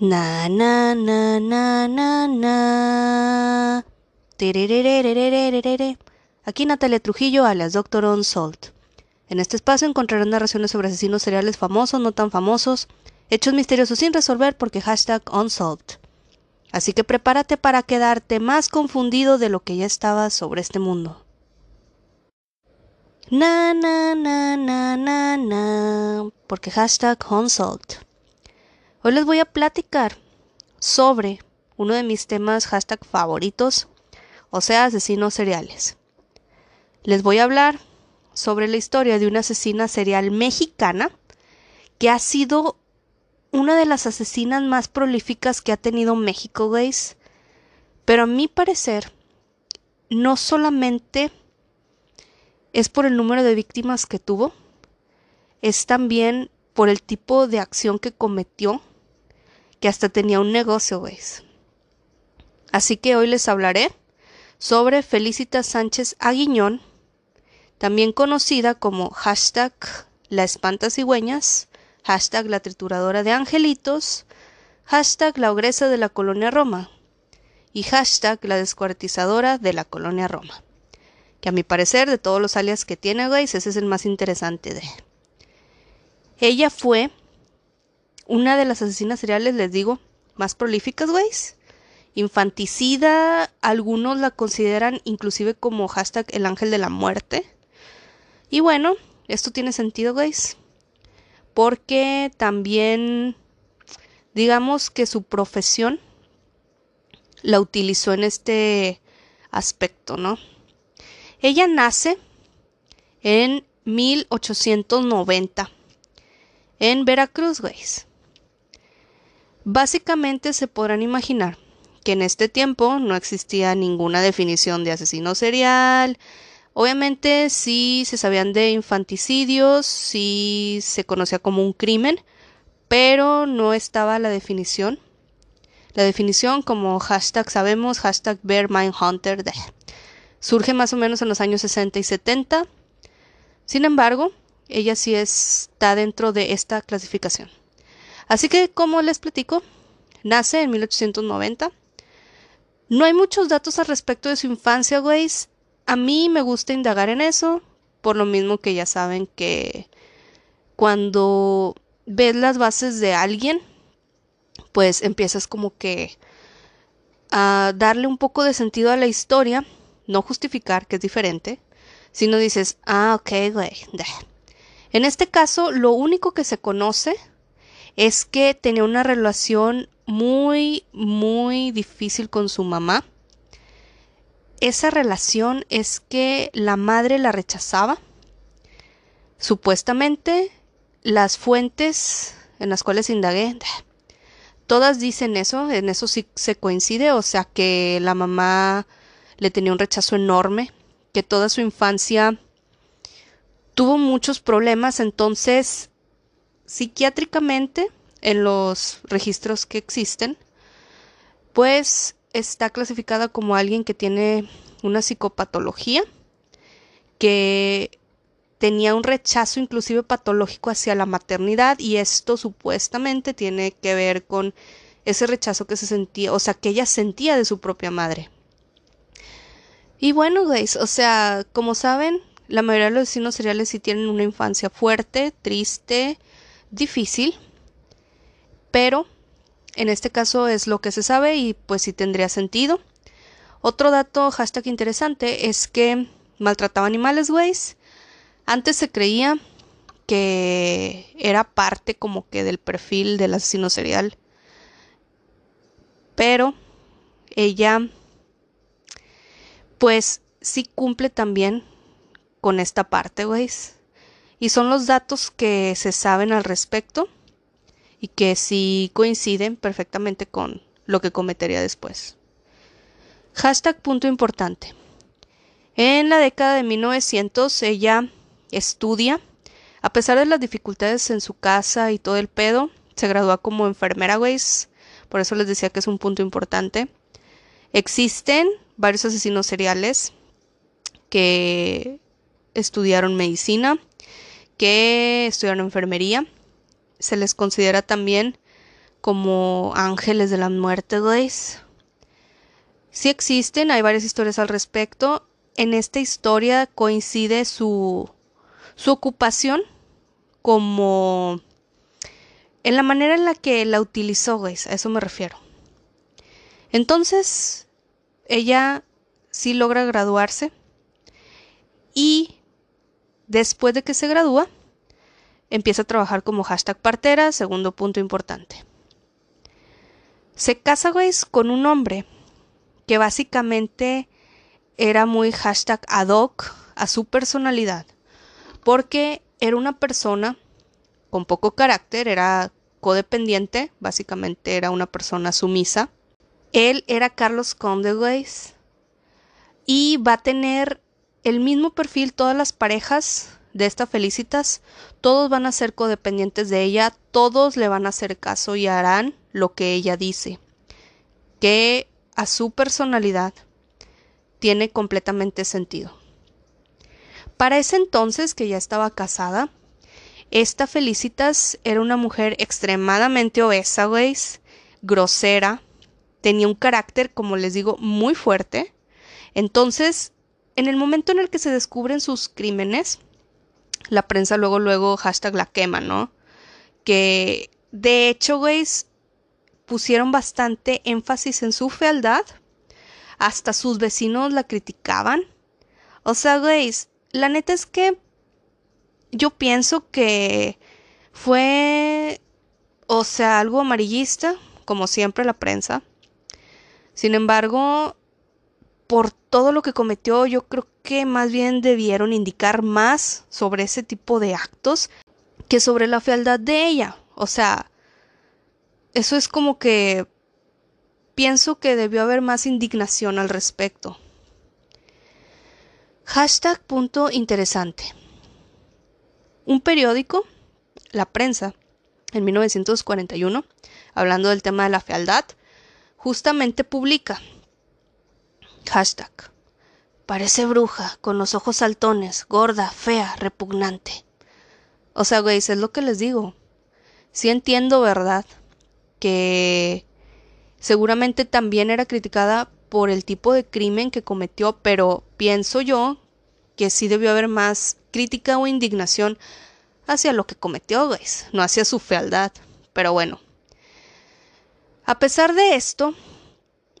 Na na na na na na. Aquí Natalia Trujillo a las Doctor On Salt. En este espacio encontrarán narraciones sobre asesinos seriales famosos, no tan famosos, hechos misteriosos sin resolver porque hashtag Unsolved. Así que prepárate para quedarte más confundido de lo que ya estabas sobre este mundo. Na na na na na na. Porque hashtag Unsolved. Hoy les voy a platicar sobre uno de mis temas hashtag favoritos, o sea, asesinos seriales. Les voy a hablar sobre la historia de una asesina serial mexicana que ha sido una de las asesinas más prolíficas que ha tenido México, guys. Pero a mi parecer, no solamente es por el número de víctimas que tuvo, es también por el tipo de acción que cometió que hasta tenía un negocio, ¿veis? Así que hoy les hablaré sobre Felicita Sánchez Aguiñón, también conocida como hashtag la espanta cigüeñas, hashtag la trituradora de angelitos, hashtag la ogresa de la colonia Roma y hashtag la descuartizadora de la colonia Roma. Que a mi parecer, de todos los alias que tiene, guys, ese es el más interesante de. Ella fue una de las asesinas seriales, les digo, más prolíficas, güeyes. Infanticida, algunos la consideran inclusive como hashtag el ángel de la muerte. Y bueno, esto tiene sentido, güeyes. Porque también, digamos que su profesión la utilizó en este aspecto, ¿no? Ella nace en 1890 en Veracruz, güeyes. Básicamente se podrán imaginar que en este tiempo no existía ninguna definición de asesino serial. Obviamente sí se sabían de infanticidios, sí se conocía como un crimen, pero no estaba la definición. La definición como hashtag sabemos, hashtag Bear Hunter, surge más o menos en los años 60 y 70. Sin embargo, ella sí está dentro de esta clasificación. Así que, como les platico, nace en 1890. No hay muchos datos al respecto de su infancia, güeyes. A mí me gusta indagar en eso, por lo mismo que ya saben que cuando ves las bases de alguien, pues empiezas como que a darle un poco de sentido a la historia, no justificar, que es diferente, sino dices, ah, ok, güey. En este caso, lo único que se conoce es que tenía una relación muy, muy difícil con su mamá. Esa relación es que la madre la rechazaba. Supuestamente, las fuentes en las cuales indagué, todas dicen eso, en eso sí se coincide, o sea que la mamá le tenía un rechazo enorme, que toda su infancia tuvo muchos problemas, entonces psiquiátricamente en los registros que existen, pues está clasificada como alguien que tiene una psicopatología, que tenía un rechazo inclusive patológico hacia la maternidad y esto supuestamente tiene que ver con ese rechazo que se sentía, o sea, que ella sentía de su propia madre. Y bueno, guys, o sea, como saben, la mayoría de los vecinos seriales sí tienen una infancia fuerte, triste, difícil, pero en este caso es lo que se sabe y pues sí tendría sentido. Otro dato hashtag interesante es que maltrataba animales, güeyes. Antes se creía que era parte como que del perfil del asesino serial. Pero ella pues sí cumple también con esta parte, güeyes. Y son los datos que se saben al respecto y que sí coinciden perfectamente con lo que cometería después. Hashtag punto importante. En la década de 1900 ella estudia, a pesar de las dificultades en su casa y todo el pedo, se gradúa como enfermera, güeyes. Por eso les decía que es un punto importante. Existen varios asesinos seriales que estudiaron medicina que estudiaron enfermería. Se les considera también como ángeles de la muerte, güeyes. Sí existen, hay varias historias al respecto. En esta historia coincide su, su ocupación como en la manera en la que la utilizó, güeyes, a eso me refiero. Entonces, ella sí logra graduarse y después de que se gradúa, empieza a trabajar como hashtag partera, segundo punto importante. Se casa, güey, con un hombre que básicamente era muy hashtag ad hoc a su personalidad, porque era una persona con poco carácter, era codependiente, básicamente era una persona sumisa. Él era Carlos Conde, y va a tener el mismo perfil todas las parejas de esta Felicitas, todos van a ser codependientes de ella, todos le van a hacer caso y harán lo que ella dice, que a su personalidad tiene completamente sentido. Para ese entonces, que ya estaba casada, esta Felicitas era una mujer extremadamente obesa, güeyes, grosera, tenía un carácter, como les digo, muy fuerte. Entonces, en el momento en el que se descubren sus crímenes, la prensa luego, luego, hashtag la quema, ¿no? Que de hecho, güeyes, pusieron bastante énfasis en su fealdad. Hasta sus vecinos la criticaban. O sea, güeyes, la neta es que yo pienso que fue, o sea, algo amarillista, como siempre la prensa. Sin embargo, por todo lo que cometió, yo creo que más bien debieron indicar más sobre ese tipo de actos que sobre la fealdad de ella. O sea, eso es como que pienso que debió haber más indignación al respecto. Hashtag punto interesante. Un periódico, La Prensa, en 1941, hablando del tema de la fealdad, justamente publica Hashtag. Parece bruja, con los ojos saltones, gorda, fea, repugnante. O sea, güey, es lo que les digo. Sí entiendo, ¿verdad? Que seguramente también era criticada por el tipo de crimen que cometió, pero pienso yo que sí debió haber más crítica o indignación hacia lo que cometió, güey, no hacia su fealdad. Pero bueno. A pesar de esto,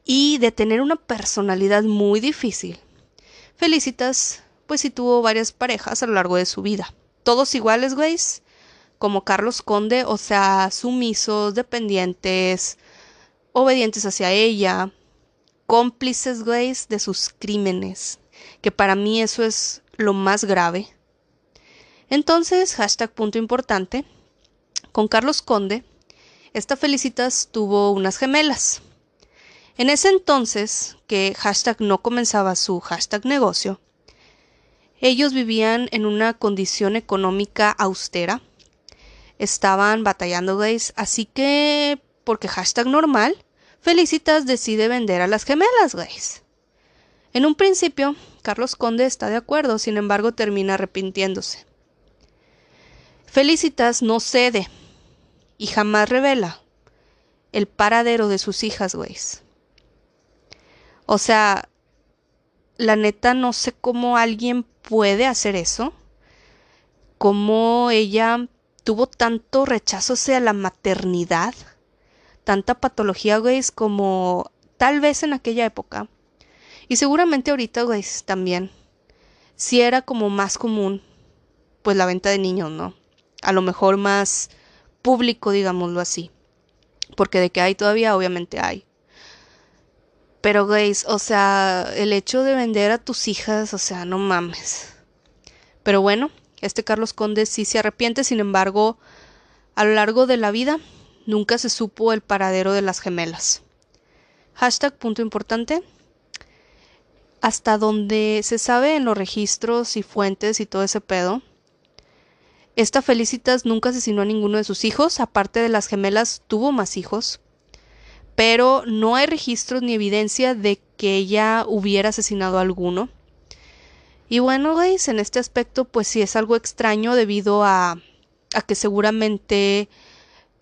y de tener una personalidad muy difícil. Felicitas, pues sí tuvo varias parejas a lo largo de su vida. Todos iguales, güeyes, como Carlos Conde, o sea, sumisos, dependientes, obedientes hacia ella, cómplices, güeyes, de sus crímenes, que para mí eso es lo más grave. Entonces, hashtag punto importante, con Carlos Conde, esta Felicitas tuvo unas gemelas. En ese entonces, que hashtag no comenzaba su hashtag negocio, ellos vivían en una condición económica austera, estaban batallando gays, así que, porque hashtag normal, Felicitas decide vender a las gemelas gays. En un principio, Carlos Conde está de acuerdo, sin embargo termina arrepintiéndose. Felicitas no cede y jamás revela el paradero de sus hijas, güeyes. O sea, la neta no sé cómo alguien puede hacer eso. Cómo ella tuvo tanto rechazo hacia la maternidad. Tanta patología, güey, como tal vez en aquella época. Y seguramente ahorita, güey, también. Si era como más común, pues la venta de niños, ¿no? A lo mejor más público, digámoslo así. Porque de que hay todavía, obviamente hay. Pero, gays, o sea, el hecho de vender a tus hijas, o sea, no mames. Pero bueno, este Carlos Conde sí se arrepiente, sin embargo, a lo largo de la vida nunca se supo el paradero de las gemelas. Hashtag punto importante. Hasta donde se sabe en los registros y fuentes y todo ese pedo, esta Felicitas nunca asesinó a ninguno de sus hijos, aparte de las gemelas tuvo más hijos pero no hay registros ni evidencia de que ella hubiera asesinado a alguno. Y bueno, guys, en este aspecto pues sí es algo extraño debido a, a que seguramente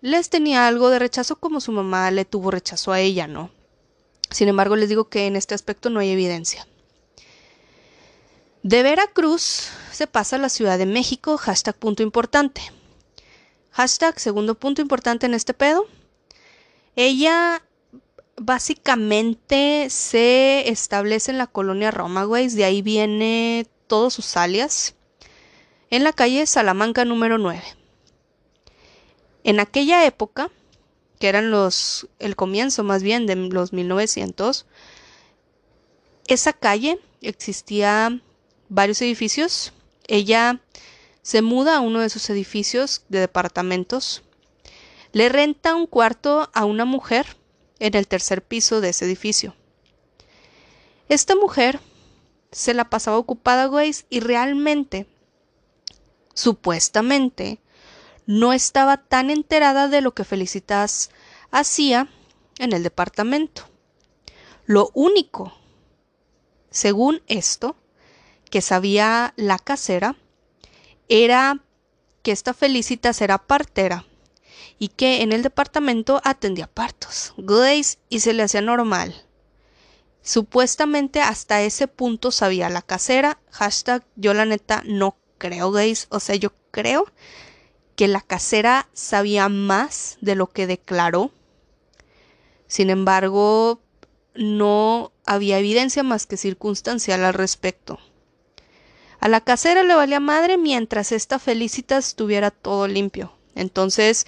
les tenía algo de rechazo como su mamá le tuvo rechazo a ella, ¿no? Sin embargo, les digo que en este aspecto no hay evidencia. De Veracruz se pasa a la Ciudad de México, hashtag punto importante. Hashtag segundo punto importante en este pedo. Ella básicamente se establece en la colonia Roma, güey. De ahí viene todos sus alias. En la calle Salamanca número 9. En aquella época, que eran los el comienzo más bien de los 1900, esa calle existía varios edificios. Ella se muda a uno de sus edificios de departamentos. Le renta un cuarto a una mujer en el tercer piso de ese edificio. Esta mujer se la pasaba ocupada, güey, y realmente, supuestamente, no estaba tan enterada de lo que Felicitas hacía en el departamento. Lo único, según esto, que sabía la casera era que esta Felicitas era partera y que en el departamento atendía partos, Glaze, y se le hacía normal. Supuestamente hasta ese punto sabía la casera, hashtag yo la neta no creo, Glaze, o sea, yo creo que la casera sabía más de lo que declaró. Sin embargo, no había evidencia más que circunstancial al respecto. A la casera le valía madre mientras esta Felicitas estuviera todo limpio. Entonces,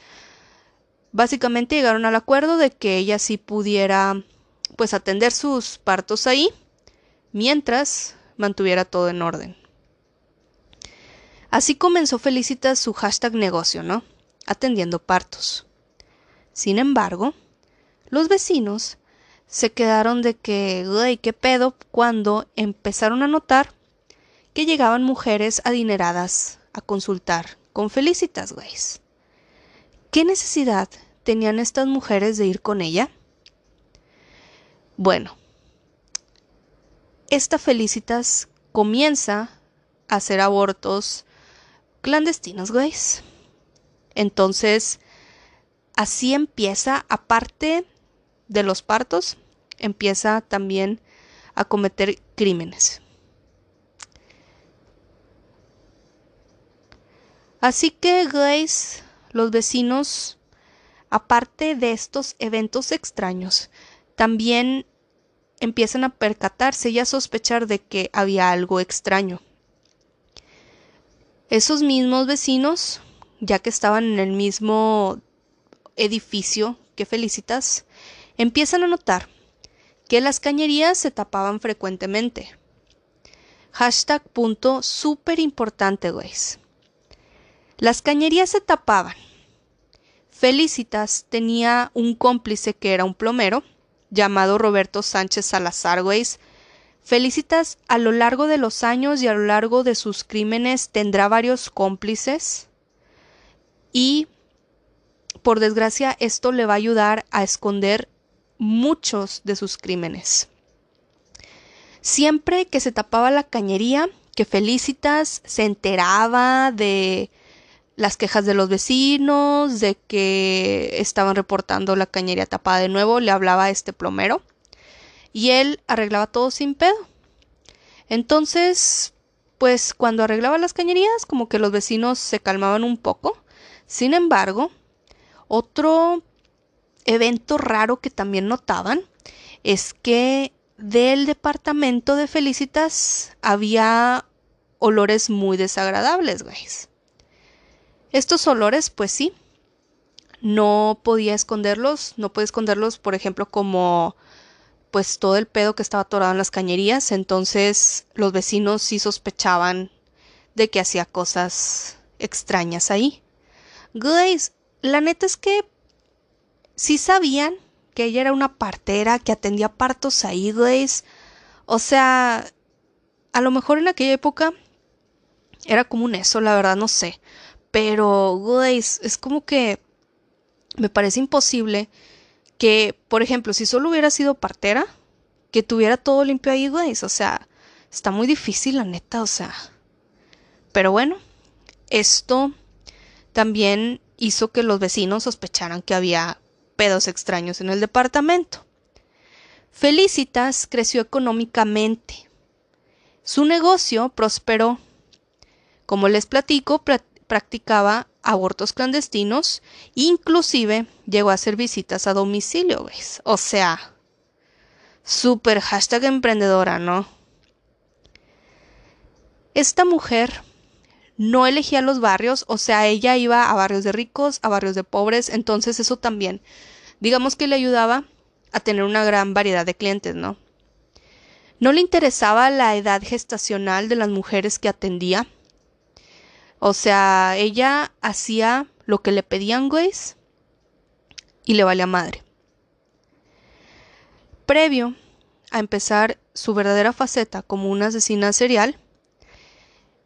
básicamente llegaron al acuerdo de que ella sí pudiera pues atender sus partos ahí mientras mantuviera todo en orden. Así comenzó Felicitas su hashtag negocio, ¿no? Atendiendo partos. Sin embargo, los vecinos se quedaron de que, güey, qué pedo, cuando empezaron a notar que llegaban mujeres adineradas a consultar con Felicitas, güey. ¿Qué necesidad tenían estas mujeres de ir con ella? Bueno, esta Felicitas comienza a hacer abortos clandestinos, güey. Entonces, así empieza, aparte de los partos, empieza también a cometer crímenes. Así que, guys, los vecinos, aparte de estos eventos extraños, también empiezan a percatarse y a sospechar de que había algo extraño. Esos mismos vecinos, ya que estaban en el mismo edificio que Felicitas, empiezan a notar que las cañerías se tapaban frecuentemente. Hashtag punto súper importante, güeyes. Las cañerías se tapaban. Felicitas tenía un cómplice que era un plomero, llamado Roberto Sánchez Salazar, Felicitas a lo largo de los años y a lo largo de sus crímenes tendrá varios cómplices y por desgracia esto le va a ayudar a esconder muchos de sus crímenes. Siempre que se tapaba la cañería, que Felicitas se enteraba de las quejas de los vecinos, de que estaban reportando la cañería tapada de nuevo, le hablaba a este plomero y él arreglaba todo sin pedo. Entonces, pues cuando arreglaba las cañerías, como que los vecinos se calmaban un poco. Sin embargo, otro evento raro que también notaban es que del departamento de Felicitas había olores muy desagradables, guys. Estos olores, pues sí, no podía esconderlos, no podía esconderlos, por ejemplo, como pues todo el pedo que estaba atorado en las cañerías, entonces los vecinos sí sospechaban de que hacía cosas extrañas ahí. Guys, la neta es que sí sabían que ella era una partera que atendía partos ahí, guys. O sea, a lo mejor en aquella época era común eso, la verdad no sé. Pero, guys, es como que me parece imposible que, por ejemplo, si solo hubiera sido partera, que tuviera todo limpio ahí, güey. O sea, está muy difícil, la neta, o sea. Pero bueno, esto también hizo que los vecinos sospecharan que había pedos extraños en el departamento. Felicitas creció económicamente. Su negocio prosperó. Como les platico, practicaba abortos clandestinos, inclusive llegó a hacer visitas a domicilio, ¿ves? O sea, super hashtag emprendedora, ¿no? Esta mujer no elegía los barrios, o sea, ella iba a barrios de ricos, a barrios de pobres, entonces eso también, digamos que le ayudaba a tener una gran variedad de clientes, ¿no? No le interesaba la edad gestacional de las mujeres que atendía. O sea, ella hacía lo que le pedían, güeyes, y le valía madre. Previo a empezar su verdadera faceta como una asesina serial,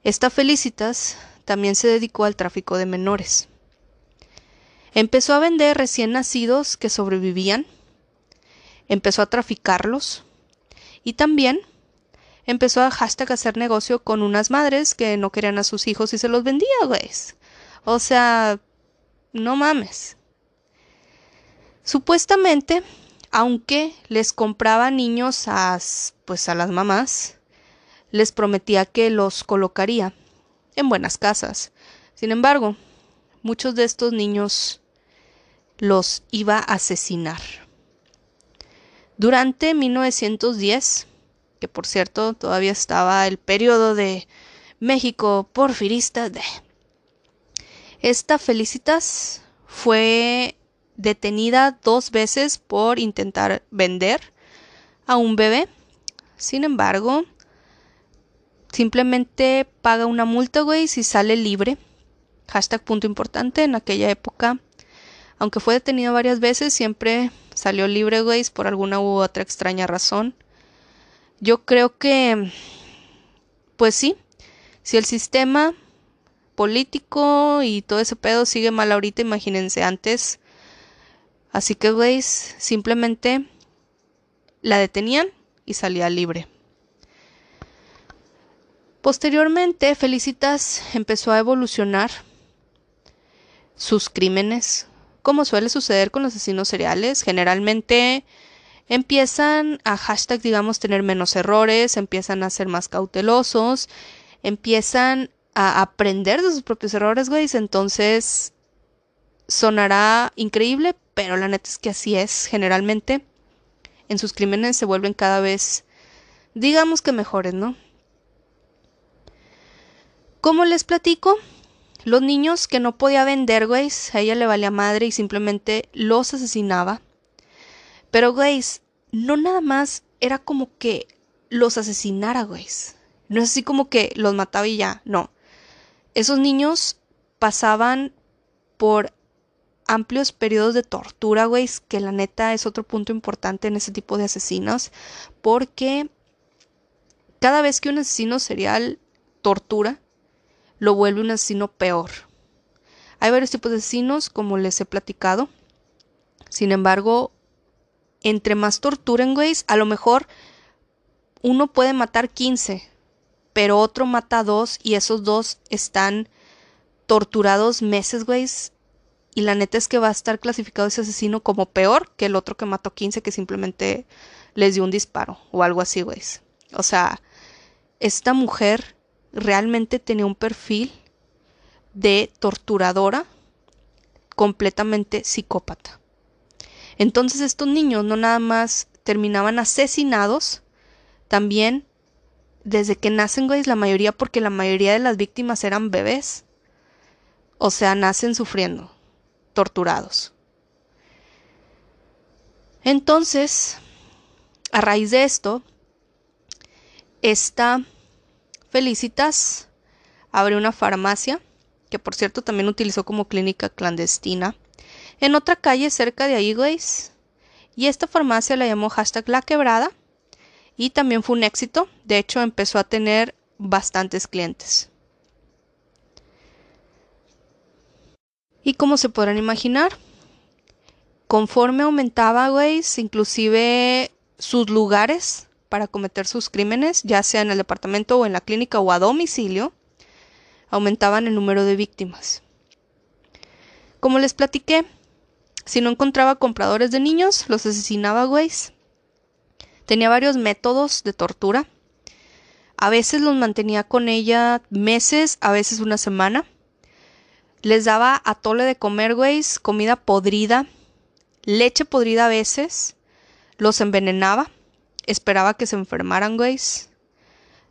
esta Felicitas también se dedicó al tráfico de menores. Empezó a vender recién nacidos que sobrevivían, empezó a traficarlos y también empezó a hashtag hacer negocio con unas madres que no querían a sus hijos y se los vendía, güey. O sea, no mames. Supuestamente, aunque les compraba niños a, pues a las mamás, les prometía que los colocaría en buenas casas. Sin embargo, muchos de estos niños los iba a asesinar. Durante 1910, que por cierto todavía estaba el periodo de México porfirista, de... esta Felicitas fue detenida dos veces por intentar vender a un bebé. Sin embargo, Simplemente paga una multa, güey, si sale libre. Hashtag punto importante en aquella época. Aunque fue detenido varias veces, siempre salió libre, güey, por alguna u otra extraña razón. Yo creo que, pues sí, si el sistema político y todo ese pedo sigue mal ahorita, imagínense antes. Así que, güey, simplemente la detenían y salía libre. Posteriormente, Felicitas empezó a evolucionar sus crímenes, como suele suceder con los asesinos seriales. Generalmente empiezan a hashtag, digamos, tener menos errores, empiezan a ser más cautelosos, empiezan a aprender de sus propios errores, güey. Entonces, sonará increíble, pero la neta es que así es. Generalmente, en sus crímenes se vuelven cada vez, digamos que mejores, ¿no? Como les platico, los niños que no podía vender, güey, a ella le valía madre y simplemente los asesinaba. Pero, güey, no nada más era como que los asesinara, güey. No es así como que los mataba y ya, no. Esos niños pasaban por amplios periodos de tortura, güey, que la neta es otro punto importante en ese tipo de asesinos, porque cada vez que un asesino serial tortura, lo vuelve un asesino peor. Hay varios tipos de asesinos, como les he platicado. Sin embargo, entre más torturen, güey, a lo mejor uno puede matar 15, pero otro mata a dos y esos dos están torturados meses, güey. Y la neta es que va a estar clasificado ese asesino como peor que el otro que mató 15 que simplemente les dio un disparo o algo así, güey. O sea, esta mujer realmente tenía un perfil de torturadora completamente psicópata. Entonces estos niños no nada más terminaban asesinados, también desde que nacen, güey, la mayoría, porque la mayoría de las víctimas eran bebés. O sea, nacen sufriendo, torturados. Entonces, a raíz de esto, esta Felicitas abrió una farmacia, que por cierto también utilizó como clínica clandestina, en otra calle cerca de ahí, Y esta farmacia la llamó hashtag La Quebrada y también fue un éxito. De hecho, empezó a tener bastantes clientes. Y como se podrán imaginar, conforme aumentaba, güeyes, inclusive sus lugares para cometer sus crímenes, ya sea en el departamento o en la clínica o a domicilio, aumentaban el número de víctimas. Como les platiqué, si no encontraba compradores de niños, los asesinaba, güeyes. Tenía varios métodos de tortura. A veces los mantenía con ella meses, a veces una semana. Les daba a tole de comer, güeyes, comida podrida, leche podrida a veces. Los envenenaba. Esperaba que se enfermaran, güeyes.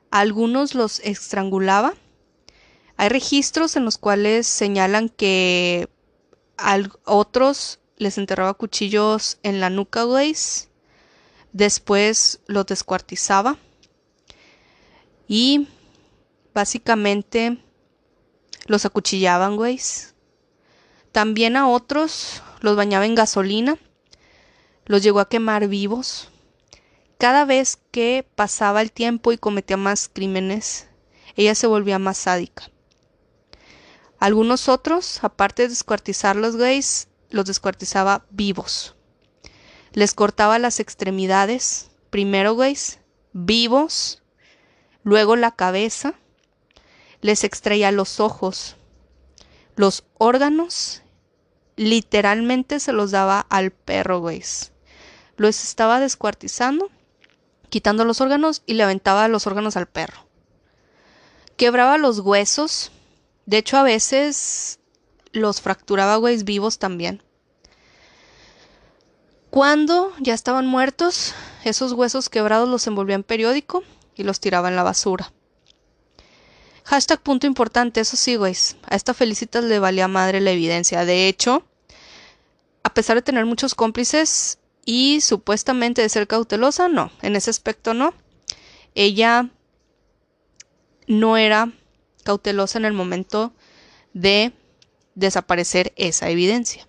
Algunos los estrangulaba. Hay registros en los cuales señalan que a otros les enterraba cuchillos en la nuca, güeyes. Después los descuartizaba. Y básicamente los acuchillaban, güeyes. También a otros los bañaba en gasolina. Los llegó a quemar vivos. Cada vez que pasaba el tiempo y cometía más crímenes, ella se volvía más sádica. Algunos otros, aparte de descuartizar los gays, los descuartizaba vivos. Les cortaba las extremidades, primero gays, vivos, luego la cabeza, les extraía los ojos, los órganos, literalmente se los daba al perro, gays. Los estaba descuartizando, quitando los órganos y le aventaba los órganos al perro. Quebraba los huesos, de hecho a veces los fracturaba güeyes vivos también. Cuando ya estaban muertos, esos huesos quebrados los envolvía en periódico y los tiraba en la basura. Hashtag punto importante, eso sí, güeyes. A esta Felicitas le valía madre la evidencia. De hecho, a pesar de tener muchos cómplices y supuestamente de ser cautelosa, no, en ese aspecto no. Ella no era cautelosa en el momento de desaparecer esa evidencia.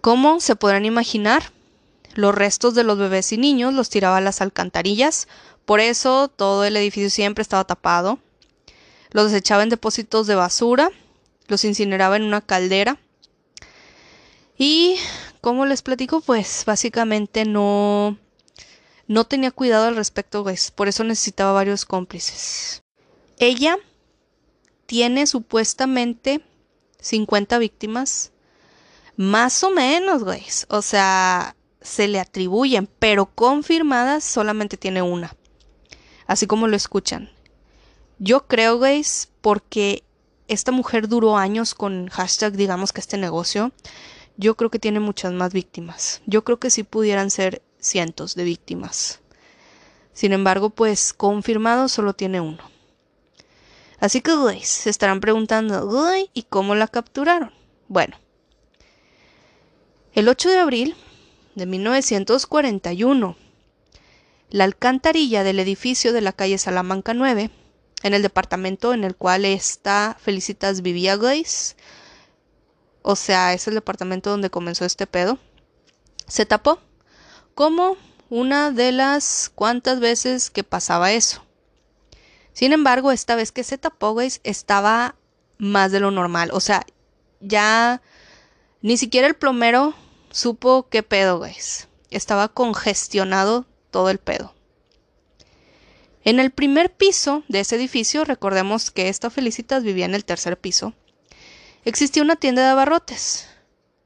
¿Cómo se podrán imaginar? Los restos de los bebés y niños los tiraba a las alcantarillas, por eso todo el edificio siempre estaba tapado. Los desechaba en depósitos de basura, los incineraba en una caldera. Y, como les platico, pues básicamente no, no tenía cuidado al respecto, pues, por eso necesitaba varios cómplices. Ella tiene supuestamente 50 víctimas. Más o menos, güey. O sea, se le atribuyen, pero confirmadas solamente tiene una. Así como lo escuchan. Yo creo, güey, porque esta mujer duró años con hashtag, digamos que este negocio. Yo creo que tiene muchas más víctimas. Yo creo que sí pudieran ser cientos de víctimas. Sin embargo, pues confirmado solo tiene uno. Así que, güey, se estarán preguntando, güey, ¿y cómo la capturaron? Bueno, el 8 de abril de 1941, la alcantarilla del edificio de la calle Salamanca 9, en el departamento en el cual está Felicitas vivía, güeyes, o sea, es el departamento donde comenzó este pedo, se tapó como una de las cuantas veces que pasaba eso. Sin embargo, esta vez que se tapó, güey, estaba más de lo normal. O sea, ya ni siquiera el plomero supo qué pedo, güey. Estaba congestionado todo el pedo. En el primer piso de ese edificio, recordemos que esta Felicitas vivía en el tercer piso, existía una tienda de abarrotes.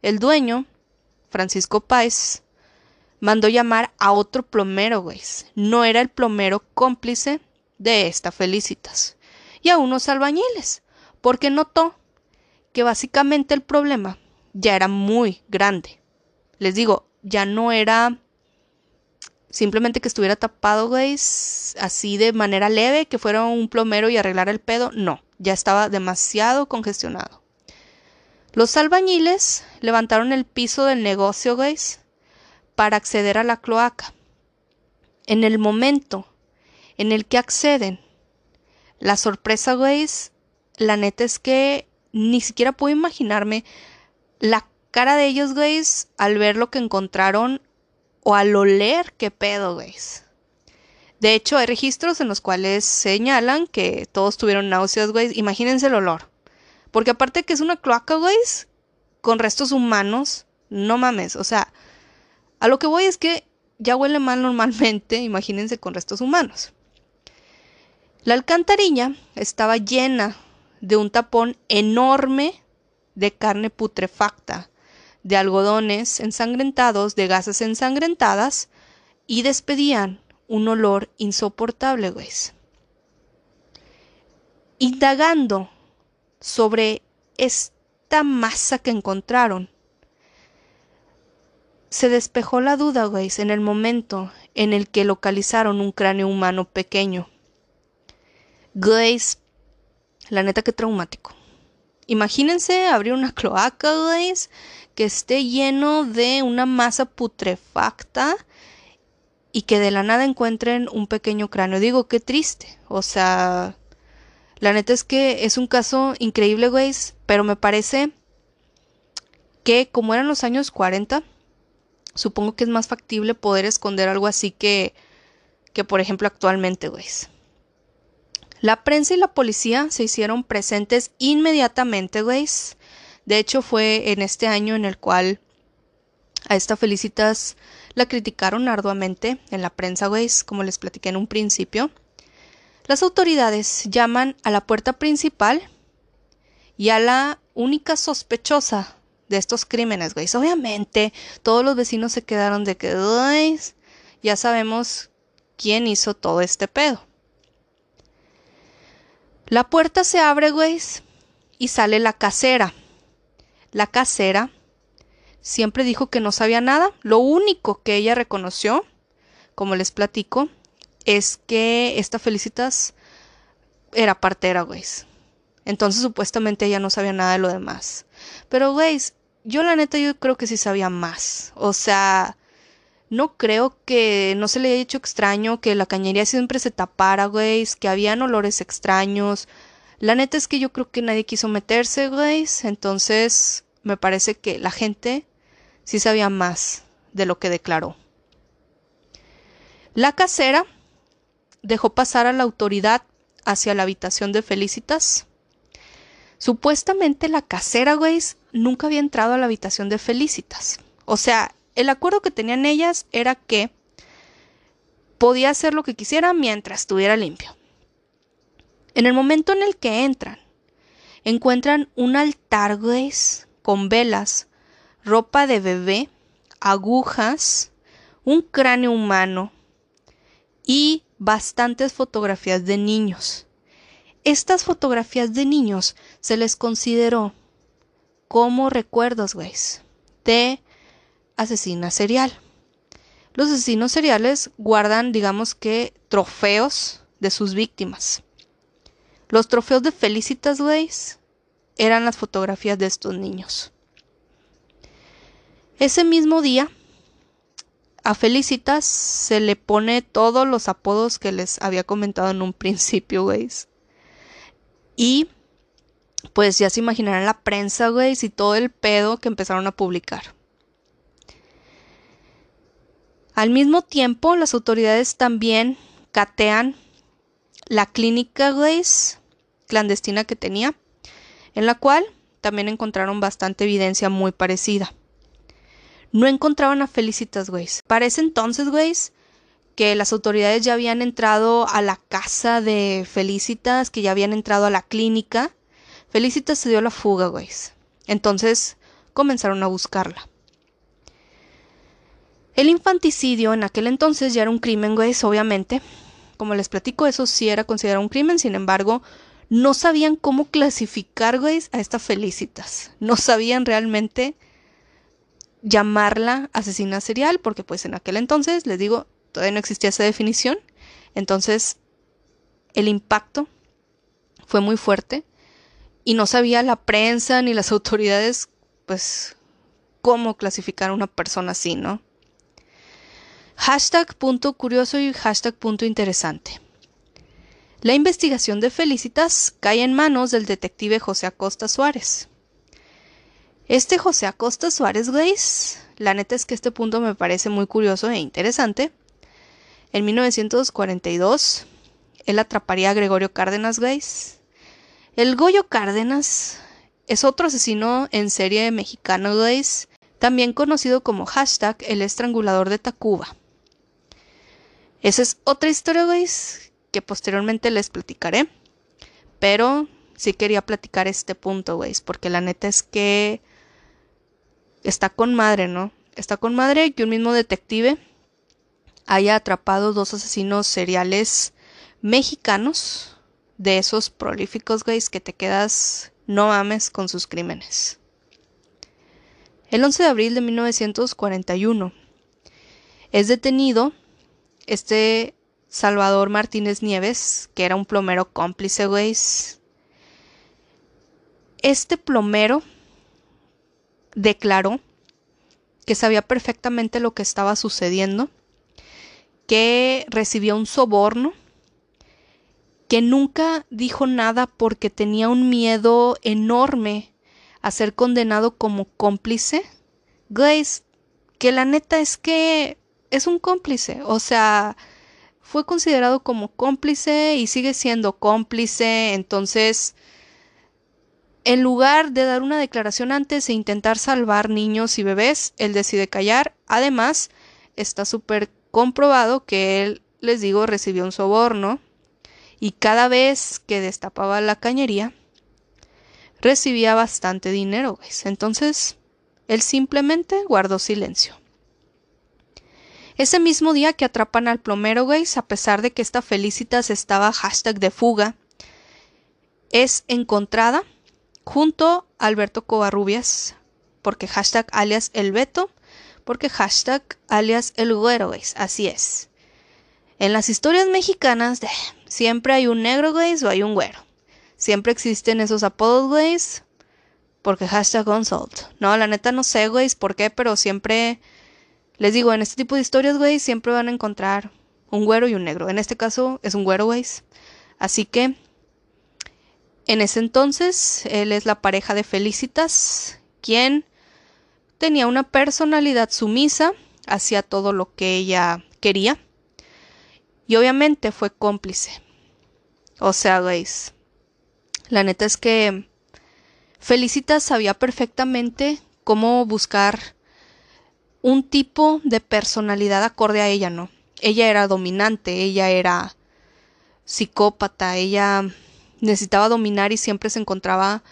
El dueño, Francisco Páez, mandó llamar a otro plomero, güey. No era el plomero cómplice de esta Felicitas y a unos albañiles, porque notó que básicamente el problema ya era muy grande. Les digo, ya no era simplemente que estuviera tapado, guys, así de manera leve, que fuera un plomero y arreglar el pedo. No, ya estaba demasiado congestionado. Los albañiles levantaron el piso del negocio, guys, para acceder a la cloaca. En el momento en el que acceden. La sorpresa, güey, la neta es que ni siquiera puedo imaginarme la cara de ellos, güey, al ver lo que encontraron o al oler qué pedo, güey. De hecho, hay registros en los cuales señalan que todos tuvieron náuseas, güey. Imagínense el olor. Porque aparte que es una cloaca, güey, con restos humanos, no mames. O sea, a lo que voy es que ya huele mal normalmente, imagínense con restos humanos. La alcantarilla estaba llena de un tapón enorme de carne putrefacta, de algodones ensangrentados, de gasas ensangrentadas, y despedían un olor insoportable, güey. Indagando sobre esta masa que encontraron, se despejó la duda, güey, en el momento en el que localizaron un cráneo humano pequeño. Güey, la neta que traumático. Imagínense abrir una cloaca, güey, que esté lleno de una masa putrefacta y que de la nada encuentren un pequeño cráneo. Digo, qué triste. O sea, la neta es que es un caso increíble, güey, pero me parece que como eran los años 40, supongo que es más factible poder esconder algo así que, que por ejemplo, actualmente, güey. La prensa y la policía se hicieron presentes inmediatamente, güey. De hecho, fue en este año en el cual a esta Felicitas la criticaron arduamente en la prensa, güey, como les platiqué en un principio. Las autoridades llaman a la puerta principal y a la única sospechosa de estos crímenes, güey. Obviamente, todos los vecinos se quedaron de que, ya sabemos quién hizo todo este pedo. La puerta se abre, güey, y sale la casera. La casera siempre dijo que no sabía nada. Lo único que ella reconoció, como les platico, es que esta Felicitas era partera, güey. Entonces supuestamente ella no sabía nada de lo demás. Pero, güey, yo la neta yo creo que sí sabía más. O sea, no creo que no se le haya hecho extraño que la cañería siempre se tapara, güey, que habían olores extraños. La neta es que yo creo que nadie quiso meterse, güey. Entonces, me parece que la gente sí sabía más de lo que declaró. La casera dejó pasar a la autoridad hacia la habitación de Felicitas Supuestamente la casera, güey, nunca había entrado a la habitación de Felicitas. O sea, el acuerdo que tenían ellas era que podía hacer lo que quisiera mientras estuviera limpio. En el momento en el que entran, encuentran un altar, con velas, ropa de bebé, agujas, un cráneo humano y bastantes fotografías de niños. Estas fotografías de niños se les consideró como recuerdos, güey, de asesina serial. Los asesinos seriales guardan, digamos que, trofeos de sus víctimas. Los trofeos de Felicitas, güey, eran las fotografías de estos niños. Ese mismo día, a Felicitas se le pone todos los apodos que les había comentado en un principio, güey. Y pues ya se imaginarán la prensa, güey, y todo el pedo que empezaron a publicar. Al mismo tiempo, las autoridades también catean la clínica, güey, clandestina que tenía, en la cual también encontraron bastante evidencia muy parecida. No encontraban a Felicitas. Para ese entonces, güey, que las autoridades ya habían entrado a la casa de Felicitas, que ya habían entrado a la clínica. Felicitas se dio la fuga, güey. Entonces comenzaron a buscarla. El infanticidio en aquel entonces ya era un crimen, güey, obviamente. Como les platico, eso sí era considerado un crimen, sin embargo, no sabían cómo clasificar, güey, a esta Felicitas. No sabían realmente llamarla asesina serial, porque pues en aquel entonces, les digo, todavía no existía esa definición. Entonces, el impacto fue muy fuerte y no sabía la prensa ni las autoridades, pues, cómo clasificar a una persona así, ¿no? Hashtag punto curioso y hashtag punto interesante. La investigación de Felicitas cae en manos del detective José Acosta Suárez. Este José Acosta Suárez, Grace, la neta es que este punto me parece muy curioso e interesante, en 1942, él atraparía a Gregorio Cárdenas Gays. El Goyo Cárdenas es otro asesino en serie mexicano Gays, también conocido como hashtag el estrangulador de Tacuba. Esa es otra historia, Gays, que posteriormente les platicaré. Pero sí quería platicar este punto, güey, porque la neta es que está con madre, ¿no? Está con madre que un mismo detective haya atrapado dos asesinos seriales mexicanos de esos prolíficos, güey, que te quedas no mames con sus crímenes. El 11 de abril de 1941 es detenido este Salvador Martínez Nieves, que era un plomero cómplice, güey. Este plomero declaró que sabía perfectamente lo que estaba sucediendo, que recibió un soborno, que nunca dijo nada porque tenía un miedo enorme a ser condenado como cómplice. Grace, que la neta es que es un cómplice, o sea, fue considerado como cómplice y sigue siendo cómplice, entonces, en lugar de dar una declaración antes e intentar salvar niños y bebés, él decide callar. Además, está súper comprobado que él, les digo, recibió un soborno y cada vez que destapaba la cañería, recibía bastante dinero, Entonces, él simplemente guardó silencio. Ese mismo día que atrapan al plomero, a pesar de que esta Felicitas estaba hashtag de fuga, es encontrada junto a Alberto Covarrubias, porque hashtag alias el Beto, porque hashtag alias el güero, así es. En las historias mexicanas siempre hay un negro, güey, o hay un güero. Siempre existen esos apodos, güey. Porque hashtag consult. No, la neta no sé, güey, por qué, pero siempre. Les digo, en este tipo de historias, güey, siempre van a encontrar un güero y un negro. En este caso es un güero, güey. Así que. En ese entonces, él es la pareja de Felicitas, quien tenía una personalidad sumisa, hacía todo lo que ella quería. Y obviamente fue cómplice. O sea, güey, la neta es que Felicitas sabía perfectamente cómo buscar un tipo de personalidad acorde a ella, ¿no? Ella era dominante, ella era psicópata, ella necesitaba dominar y siempre se encontraba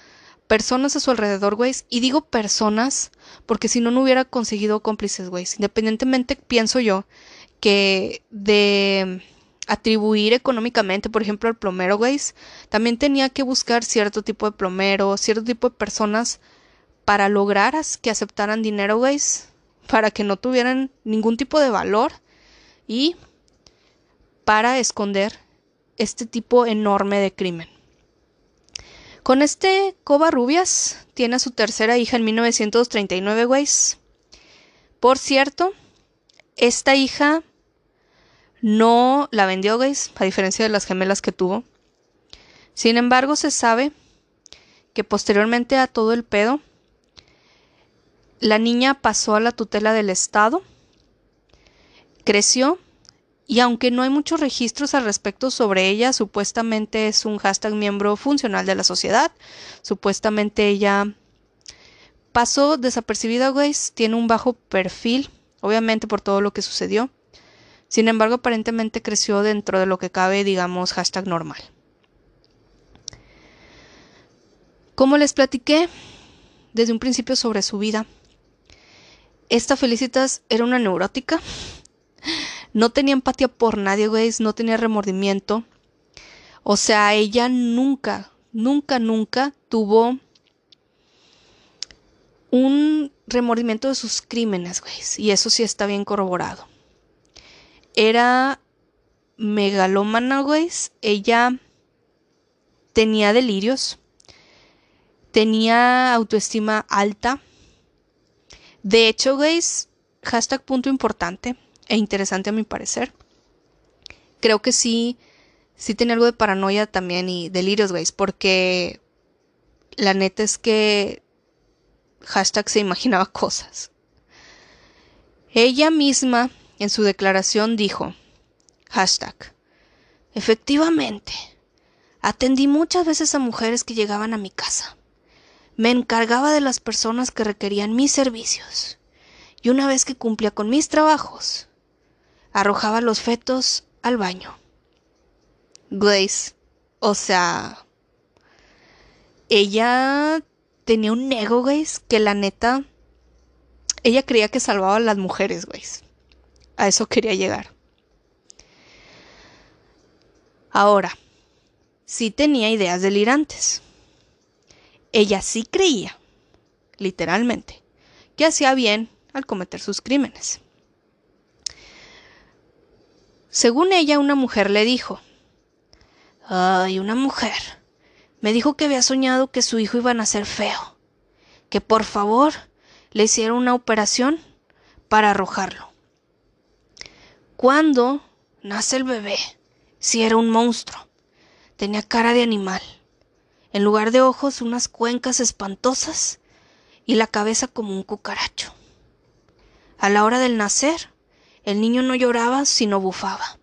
personas a su alrededor, güey. Y digo personas porque si no, no hubiera conseguido cómplices, güey. Independientemente, pienso yo que de atribuir económicamente, por ejemplo, al plomero, güey, también tenía que buscar cierto tipo de plomero, cierto tipo de personas para lograr que aceptaran dinero, güey, para que no tuvieran ningún tipo de valor y para esconder este tipo enorme de crimen. Con este Rubias tiene a su tercera hija en 1939, güey. Por cierto, esta hija no la vendió Gaze, a diferencia de las gemelas que tuvo. Sin embargo, se sabe que posteriormente a todo el pedo, la niña pasó a la tutela del Estado, creció y aunque no hay muchos registros al respecto sobre ella, supuestamente es un hashtag miembro funcional de la sociedad, supuestamente ella pasó desapercibida, Grace, tiene un bajo perfil, obviamente por todo lo que sucedió. Sin embargo, aparentemente creció dentro de lo que cabe, digamos, hashtag normal. Como les platiqué desde un principio sobre su vida, esta Felicitas era una neurótica. No tenía empatía por nadie, güey, no tenía remordimiento. O sea, ella nunca, nunca, nunca tuvo un remordimiento de sus crímenes, güey. Y eso sí está bien corroborado era megalómana, güey. Ella tenía delirios, tenía autoestima alta. De hecho, guys, hashtag punto importante e interesante a mi parecer. Creo que sí, sí tenía algo de paranoia también y delirios, guys, porque la neta es que hashtag se imaginaba cosas. Ella misma en su declaración dijo, hashtag, efectivamente, atendí muchas veces a mujeres que llegaban a mi casa. Me encargaba de las personas que requerían mis servicios. Y una vez que cumplía con mis trabajos, arrojaba los fetos al baño. Glaze, o sea, ella tenía un ego, güey, que la neta, ella creía que salvaba a las mujeres, güey. A eso quería llegar. Ahora, sí tenía ideas delirantes. Ella sí creía, literalmente, que hacía bien al cometer sus crímenes. Según ella, una mujer le dijo, Ay, una mujer. Me dijo que había soñado que su hijo iba a nacer feo, que por favor le hiciera una operación para arrojarlo. Cuando nace el bebé, si era un monstruo, tenía cara de animal, en lugar de ojos unas cuencas espantosas y la cabeza como un cucaracho. A la hora del nacer, el niño no lloraba, sino bufaba.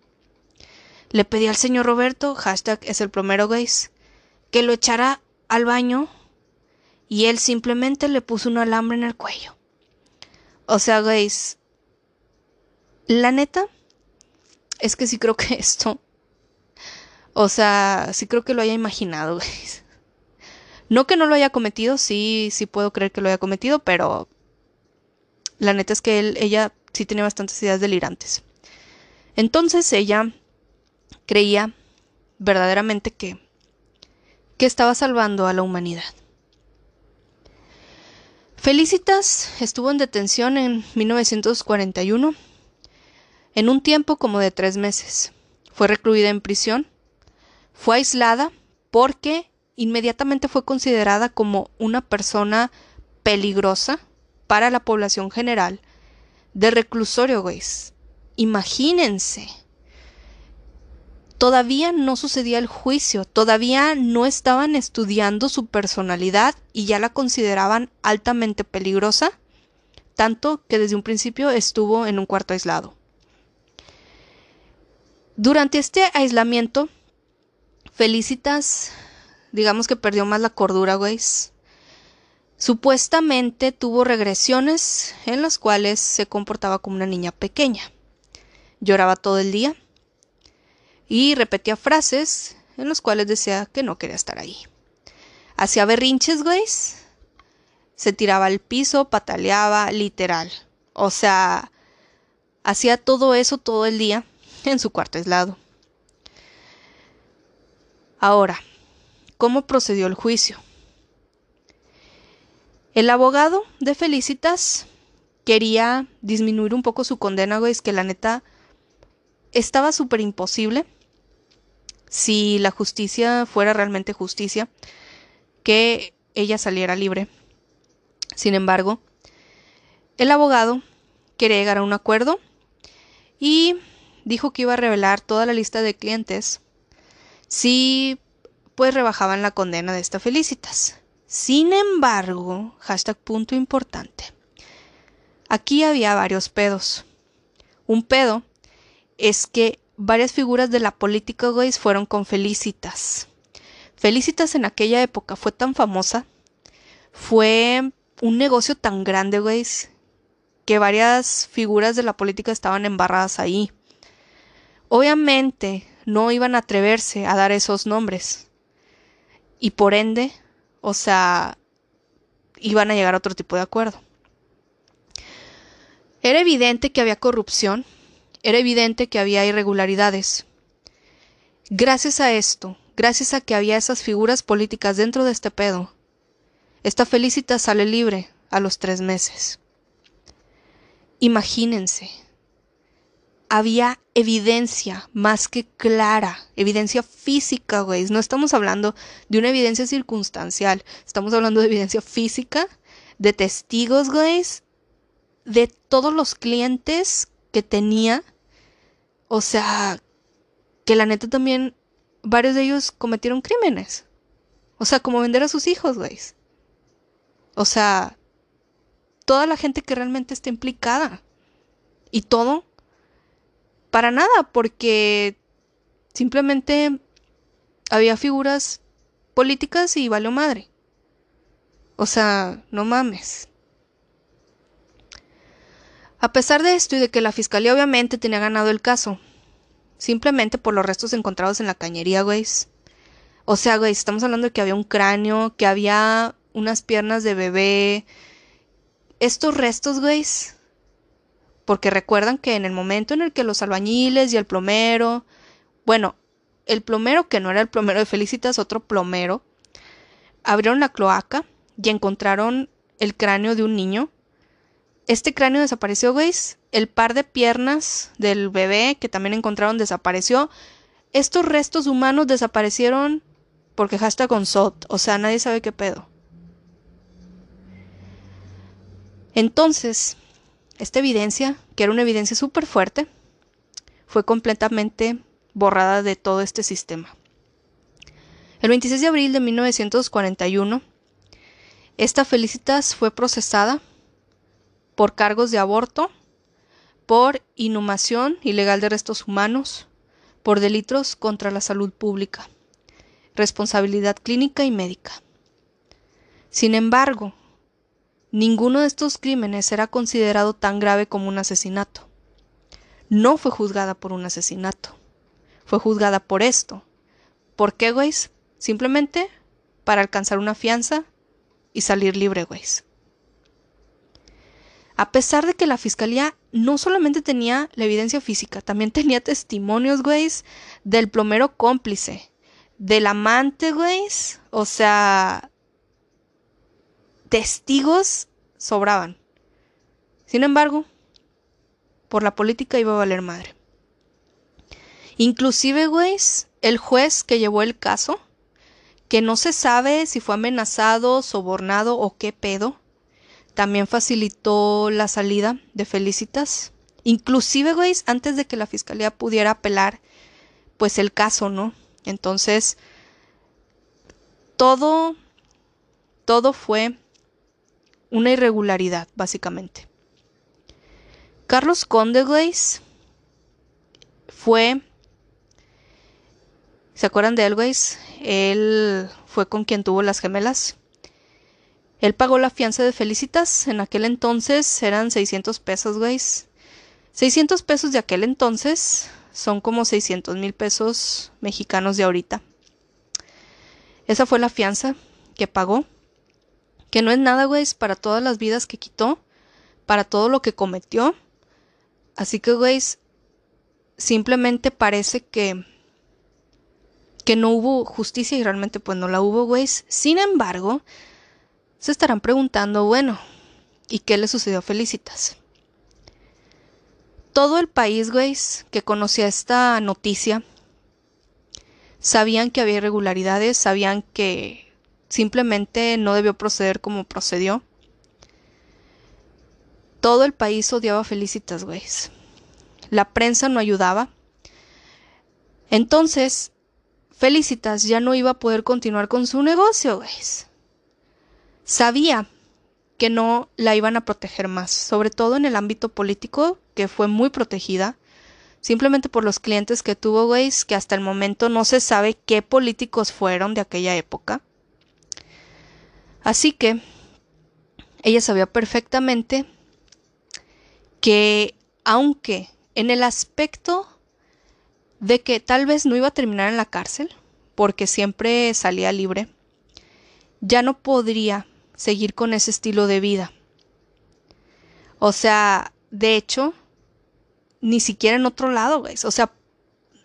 Le pedí al señor Roberto, hashtag es el plomero gays, que lo echara al baño y él simplemente le puso un alambre en el cuello. O sea, gays, la neta es que sí creo que esto, o sea, sí creo que lo haya imaginado, gays. No que no lo haya cometido, sí, sí puedo creer que lo haya cometido, pero la neta es que él, ella sí tenía bastantes ideas delirantes. Entonces ella creía verdaderamente que, que estaba salvando a la humanidad. Felicitas estuvo en detención en 1941, en un tiempo como de tres meses. Fue recluida en prisión, fue aislada porque inmediatamente fue considerada como una persona peligrosa para la población general de reclusorio, güey. Imagínense. Todavía no sucedía el juicio, todavía no estaban estudiando su personalidad y ya la consideraban altamente peligrosa, tanto que desde un principio estuvo en un cuarto aislado. Durante este aislamiento, Felicitas, digamos que perdió más la cordura, güey. Supuestamente tuvo regresiones en las cuales se comportaba como una niña pequeña. Lloraba todo el día y repetía frases en las cuales decía que no quería estar ahí. Hacía berrinches, güey. Se tiraba al piso, pataleaba, literal. O sea, hacía todo eso todo el día en su cuarto aislado. Ahora, ¿cómo procedió el juicio? El abogado de Felicitas quería disminuir un poco su condena, güey, es que la neta estaba súper imposible si la justicia fuera realmente justicia, que ella saliera libre. Sin embargo, el abogado quería llegar a un acuerdo y dijo que iba a revelar toda la lista de clientes si pues rebajaban la condena de esta Felicitas. Sin embargo, hashtag punto importante. Aquí había varios pedos. Un pedo es que varias figuras de la política, güey, fueron con Felicitas. Felicitas en aquella época fue tan famosa, fue un negocio tan grande, que varias figuras de la política estaban embarradas ahí. Obviamente no iban a atreverse a dar esos nombres. Y por ende, o sea, iban a llegar a otro tipo de acuerdo. Era evidente que había corrupción, era evidente que había irregularidades. Gracias a esto, gracias a que había esas figuras políticas dentro de este pedo, esta Felicita sale libre a los tres meses. Imagínense, había evidencia más que clara, evidencia física, güey. No estamos hablando de una evidencia circunstancial, estamos hablando de evidencia física, de testigos, güey, de todos los clientes que tenía. O sea, que la neta también varios de ellos cometieron crímenes. O sea, como vender a sus hijos, güey. O sea, toda la gente que realmente está implicada. Y todo para nada, porque simplemente había figuras políticas y valió madre. O sea, no mames. A pesar de esto y de que la fiscalía obviamente tenía ganado el caso, simplemente por los restos encontrados en la cañería, güey. O sea, güey, estamos hablando de que había un cráneo, que había unas piernas de bebé. Estos restos, güey, porque recuerdan que en el momento en el que los albañiles y el plomero, bueno, el plomero que no era el plomero de Felicitas, otro plomero, abrieron la cloaca y encontraron el cráneo de un niño. Este cráneo desapareció, güey. El par de piernas del bebé que también encontraron desapareció. Estos restos humanos desaparecieron porque con sot, o sea, nadie sabe qué pedo. Entonces, esta evidencia, que era una evidencia súper fuerte, fue completamente borrada de todo este sistema. El 26 de abril de 1941, esta Felicitas fue procesada por cargos de aborto, por inhumación ilegal de restos humanos, por delitos contra la salud pública, responsabilidad clínica y médica. Sin embargo, ninguno de estos crímenes era considerado tan grave como un asesinato. No fue juzgada por un asesinato, fue juzgada por esto. ¿Por qué, güey? Simplemente para alcanzar una fianza y salir libre, güey. A pesar de que la fiscalía no solamente tenía la evidencia física, también tenía testimonios, güey, del plomero cómplice, del amante, güey. O sea, testigos sobraban. Sin embargo, por la política iba a valer madre. Inclusive, güey, el juez que llevó el caso, que no se sabe si fue amenazado, sobornado o qué pedo, también facilitó la salida de Felicitas. Inclusive, güey, antes de que la fiscalía pudiera apelar, pues el caso, ¿no? Entonces, todo, todo fue una irregularidad, básicamente. Carlos Conde, fue... ¿Se acuerdan de güey? Él fue con quien tuvo las gemelas. Él pagó la fianza de Felicitas. En aquel entonces eran 600 pesos, güey. 600 pesos de aquel entonces son como 600 mil pesos mexicanos de ahorita. Esa fue la fianza que pagó. Que no es nada, güey, para todas las vidas que quitó, para todo lo que cometió. Así que, güey, simplemente parece que que no hubo justicia y realmente pues no la hubo, güey. Sin embargo, se estarán preguntando, bueno, ¿y qué le sucedió a Felicitas? Todo el país, güey, que conocía esta noticia, sabían que había irregularidades, sabían que simplemente no debió proceder como procedió. Todo el país odiaba a Felicitas, güey. La prensa no ayudaba. Entonces, Felicitas ya no iba a poder continuar con su negocio, güey sabía que no la iban a proteger más, sobre todo en el ámbito político, que fue muy protegida, simplemente por los clientes que tuvo Weiss, que hasta el momento no se sabe qué políticos fueron de aquella época. Así que ella sabía perfectamente que aunque en el aspecto de que tal vez no iba a terminar en la cárcel, porque siempre salía libre, ya no podría seguir con ese estilo de vida. O sea, de hecho, ni siquiera en otro lado, güey. O sea,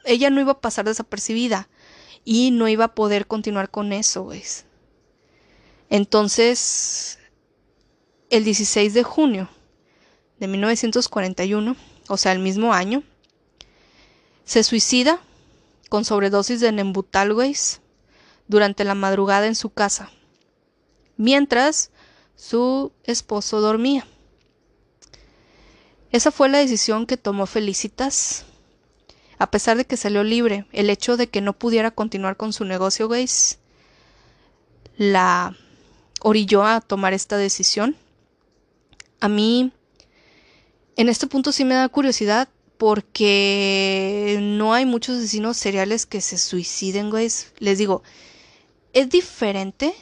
ella no iba a pasar desapercibida y no iba a poder continuar con eso, güey. Entonces, el 16 de junio de 1941, o sea, el mismo año, se suicida con sobredosis de Nembutal, güey, durante la madrugada en su casa mientras su esposo dormía. Esa fue la decisión que tomó Felicitas. A pesar de que salió libre, el hecho de que no pudiera continuar con su negocio, gays, la orilló a tomar esta decisión. A mí, en este punto sí me da curiosidad porque no hay muchos asesinos seriales que se suiciden, gays. Les digo, es diferente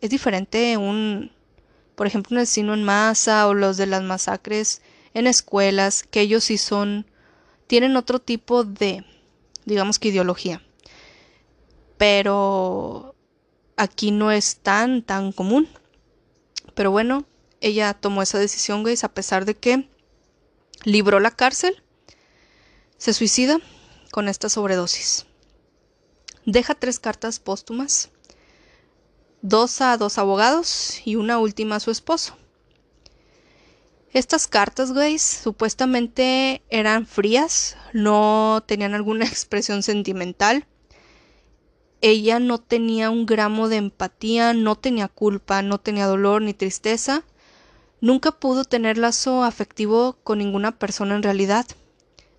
es diferente un, por ejemplo, un asesino en masa o los de las masacres en escuelas, que ellos sí son, tienen otro tipo de, digamos que ideología. Pero aquí no es tan, tan común. Pero bueno, ella tomó esa decisión, guys, a pesar de que libró la cárcel, se suicida con esta sobredosis. Deja tres cartas póstumas, dos a dos abogados y una última a su esposo. Estas cartas, güey, supuestamente eran frías, no tenían alguna expresión sentimental. Ella no tenía un gramo de empatía, no tenía culpa, no tenía dolor ni tristeza. Nunca pudo tener lazo afectivo con ninguna persona en realidad.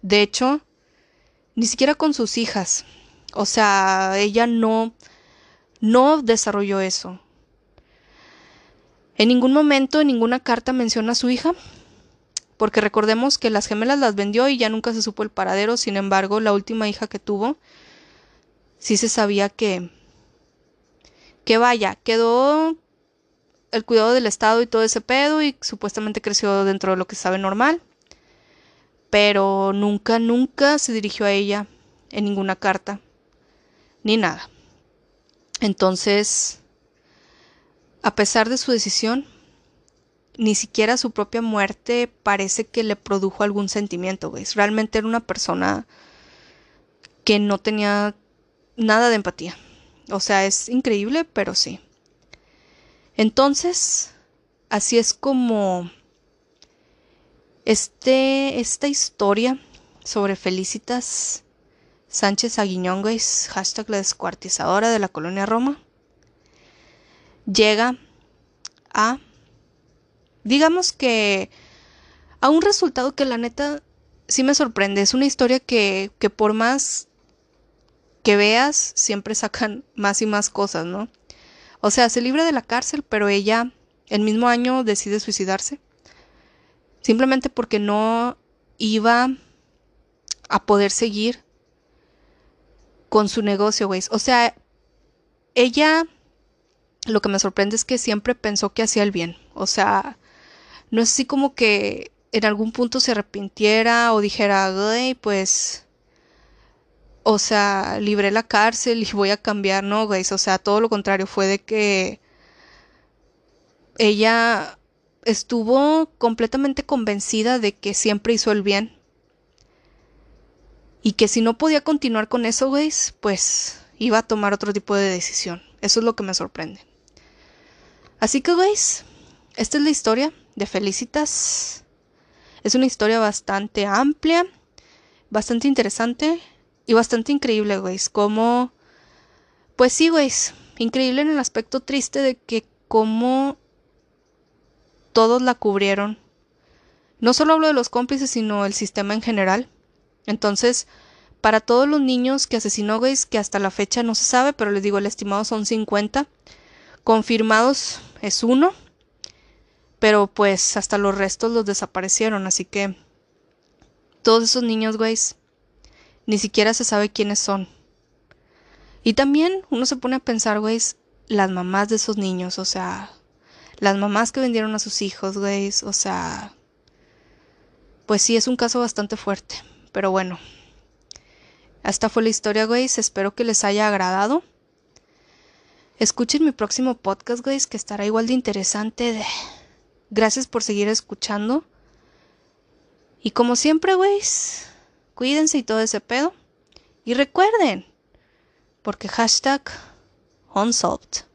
De hecho, ni siquiera con sus hijas. O sea, ella no no desarrolló eso. En ningún momento, en ninguna carta menciona a su hija, porque recordemos que las gemelas las vendió y ya nunca se supo el paradero, sin embargo, la última hija que tuvo, sí se sabía que, que vaya, quedó el cuidado del Estado y todo ese pedo y supuestamente creció dentro de lo que sabe normal, pero nunca, nunca se dirigió a ella en ninguna carta, ni nada. Entonces, a pesar de su decisión, ni siquiera su propia muerte parece que le produjo algún sentimiento, güey. Realmente era una persona que no tenía nada de empatía. O sea, es increíble, pero sí. Entonces, así es como este, esta historia sobre Felicitas Sánchez Aguiñón, güey, hashtag la descuartizadora de la colonia Roma, llega a, digamos que, a un resultado que la neta sí me sorprende. Es una historia que, que por más que veas, siempre sacan más y más cosas, ¿no? O sea, se libra de la cárcel, pero ella el mismo año decide suicidarse. Simplemente porque no iba a poder seguir con su negocio, güey. O sea, ella lo que me sorprende es que siempre pensó que hacía el bien. O sea, no es así como que en algún punto se arrepintiera o dijera, güey, pues, o sea, libré la cárcel y voy a cambiar, no, güey. O sea, todo lo contrario, fue de que ella estuvo completamente convencida de que siempre hizo el bien. Y que si no podía continuar con eso, güey, pues iba a tomar otro tipo de decisión. Eso es lo que me sorprende. Así que, guys, esta es la historia de Felicitas. Es una historia bastante amplia, bastante interesante y bastante increíble, güeyes. Como, pues sí, güeyes, increíble en el aspecto triste de que como todos la cubrieron. No solo hablo de los cómplices, sino el sistema en general. Entonces, para todos los niños que asesinó, güeyes, que hasta la fecha no se sabe, pero les digo, el estimado son 50. Confirmados es uno, pero pues hasta los restos los desaparecieron, así que todos esos niños, güeyes, ni siquiera se sabe quiénes son. Y también uno se pone a pensar, güeyes, las mamás de esos niños, o sea, las mamás que vendieron a sus hijos, güeyes, o sea, pues sí, es un caso bastante fuerte, pero bueno. Esta fue la historia, güeyes, espero que les haya agradado. Escuchen mi próximo podcast, guys, que estará igual de interesante. Gracias por seguir escuchando. Y como siempre, guys, cuídense y todo ese pedo. Y recuerden, porque hashtag unsolved.